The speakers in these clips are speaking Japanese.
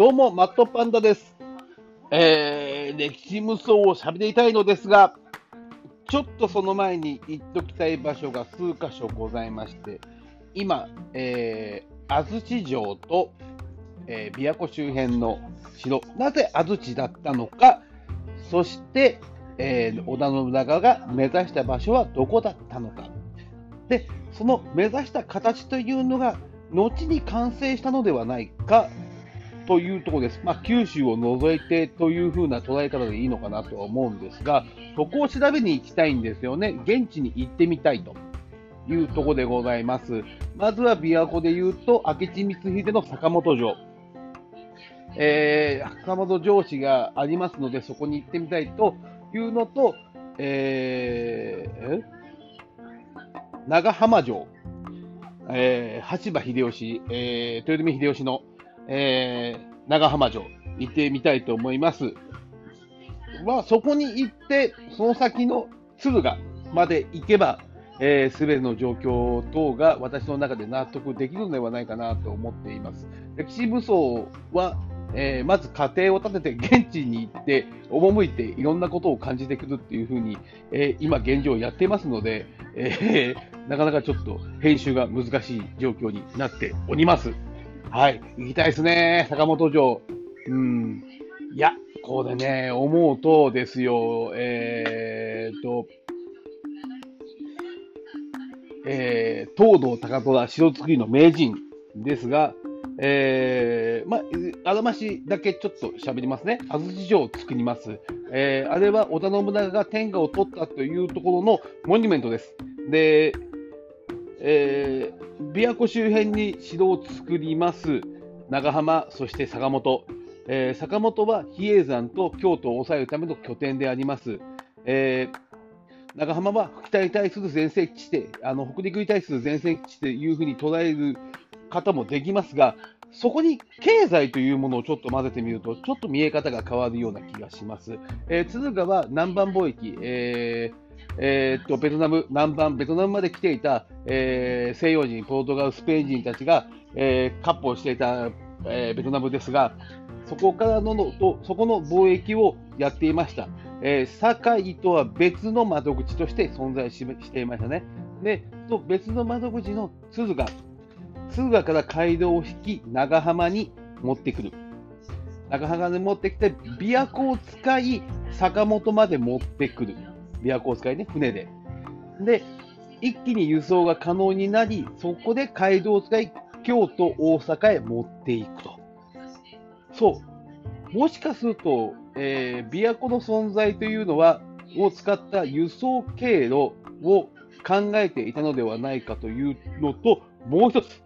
どうも、マットパンダです。えー、歴史無双を喋りたいのですが、ちょっとその前に行っときたい場所が数箇所ございまして、今、えー、安土城と、えー、琵琶湖周辺の城、なぜ安土だったのか、そして、えー織田信長が目指した場所はどこだったのか。で、その目指した形というのが、後に完成したのではないかというところです。まあ、九州を除いてというふうな捉え方でいいのかなとは思うんですが、そこを調べに行きたいんですよね。現地に行ってみたいというところでございます。まずは琵琶湖で言うと、明智光秀の坂本城。えー、坂本城址がありますので、そこに行ってみたいというのと、えー、え？長浜城。えー、羽柴秀吉、えー、豊臣秀吉の、えー、長浜城、行ってみたいと思います。は、そこに行って、その先の敦賀まで行けば、えー、全ての状況等が私の中で納得できるのではないかなと思っています。歴史武装は、えーまず家庭を立てて現地に行って、赴いていろんなことを感じてくるっていうふうに、えー今現状やってますので、えなかなかちょっと編集が難しい状況になっております。はい、行きたいですね、坂本城。うん。いや、こうでね、思うとですよ、えーと、えー、東堂高虎城作りの名人ですが、えー、まあ、あらましだけちょっと喋りますね。安土城を作ります。えー、あれは織田信長が天下を取ったというところのモニュメントです。で、えー、琵琶湖周辺に城を作ります。長浜、そして坂本。えー坂本は比叡山と京都を抑えるための拠点であります。えー長浜は北に対する前線基地で、あの北陸に対する前線基地というふうに捉える方もできますが、そこに経済というものをちょっと混ぜてみると、ちょっと見え方が変わるような気がします。えー、敦賀は南蛮貿易、えーえーとベトナム、南蛮、ベトナムまで来ていた、えー西洋人、ポルトガル、スペイン人たちが、えー、割烹していた、えーベトナムですが、そこからののと、そこの貿易をやっていました。えー堺とは別の窓口として存在ししていましたね。で、と別の窓口の敦賀、敦賀から街道を引き、長浜に持ってくる。長浜に持ってきて、琵琶湖を使い、坂本まで持ってくる。琵琶湖を使いね、船で。で、一気に輸送が可能になり、そこで街道を使い、京都、大阪へ持っていくと。そう。もしかすると、えー、琵琶湖の存在というのは、を使った輸送経路を考えていたのではないかというのと、もう一つ、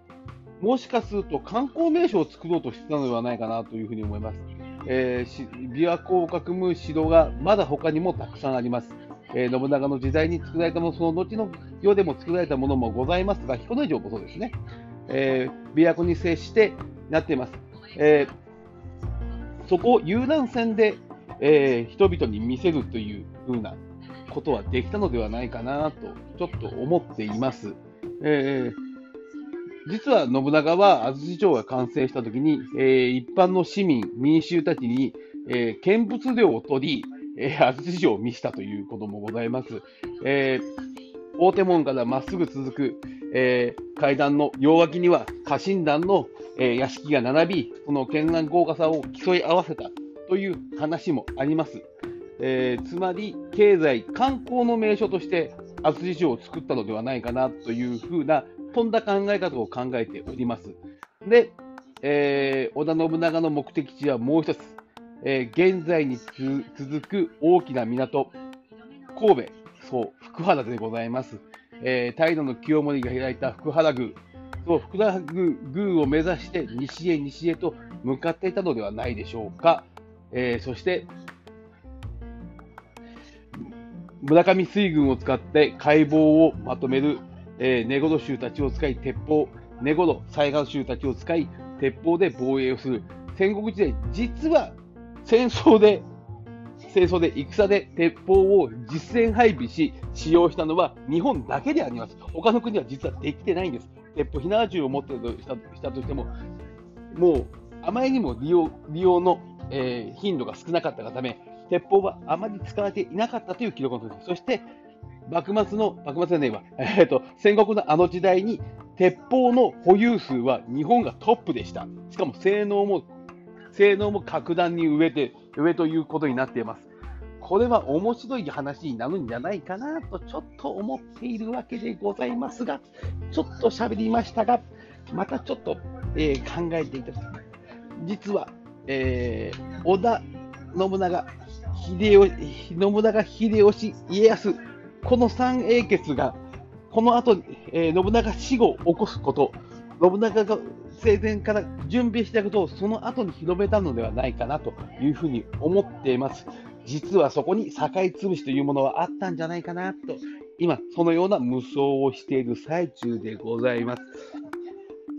もしかすると観光名所を作ろうとしてたのではないかなというふうに思います。えー琵琶湖を囲む城がまだ他にもたくさんあります。えー信長の時代に作られたもの、その後の世でも作られたものもございますが、彦根城もそですね。えー琵琶湖に接してなっています。えーそこを遊覧船で、えー人々に見せるというふうなことはできたのではないかなと、ちょっと思っています。えー実は信長は安土城が完成したときに、えー一般の市民、民衆たちに、えー見物料を取り、えー安土城を見せたということもございます。えー大手門からまっすぐ続く、えー階段の両脇には家臣団の、えー屋敷が並び、その絢爛豪華さを競い合わせたという話もあります。えーつまり、経済、観光の名所として安土城を作ったのではないかなというふうな、飛んだ考え方を考えております。で、えー織田信長の目的地はもう一つ、えー現在につ続く大きな港、神戸、そう、福原でございます。えー、態度の清盛が開いた福原宮、そう、福原宮を目指して西へ西へと向かっていたのではないでしょうか。えーそして、村上水軍を使って解剖をまとめる、えー、根頃衆たちを使い、鉄砲、根頃、西岸衆たちを使い、鉄砲で防衛をする。戦国時代、実は戦争で戦争で戦で鉄砲を実戦配備し、使用したのは日本だけであります。他の国は実はできてないんです。鉄砲、火縄銃を持ってるとしたしたとしても、もうあまりにも利用利用の、えー頻度が少なかったがため、鉄砲はあまり使われていなかったという記録の時そして、幕末の、幕末じゃねえわ、えーと、戦国のあの時代に、鉄砲の保有数は日本がトップでした。しかも性能も、性能も格段に上で、上ということになっています。これは面白い話になるんじゃないかなとちょっと思っているわけでございますが、ちょっと喋りましたが、またちょっと、えー考えていただき実は、えー織田信長、秀吉、信長、秀吉、家康、この三英傑が、この後、えー信長死後を起こすこと、信長が生前から準備したことをその後に広めたのではないかなというふうに思っています。実はそこに境潰しというものはあったんじゃないかなと、今、そのような無双をしている最中でございます。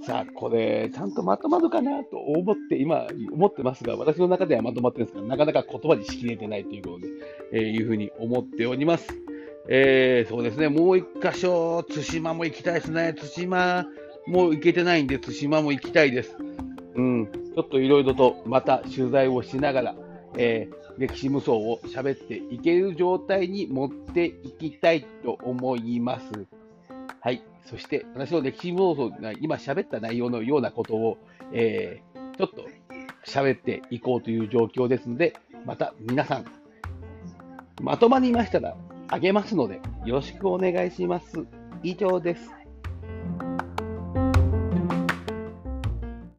さあ、これ、ちゃんとまとまるかなと思って、今、思ってますが、私の中ではまとまってるんですが、なかなか言葉にしきれてないということで、えーいうふうに思っております。えーそうですね、もう一箇所、対馬も行きたいですね。対馬も行けてないんで、対馬も行きたいです。うん、ちょっといろいろとまた取材をしながら、えー歴史無双を喋っていける状態に持っていきたいと思います。はい。そして、私の歴史無双が今喋った内容のようなことを、えーちょっと喋っていこうという状況ですので、また皆さん、まとまりましたらあげますので、よろしくお願いします。以上です。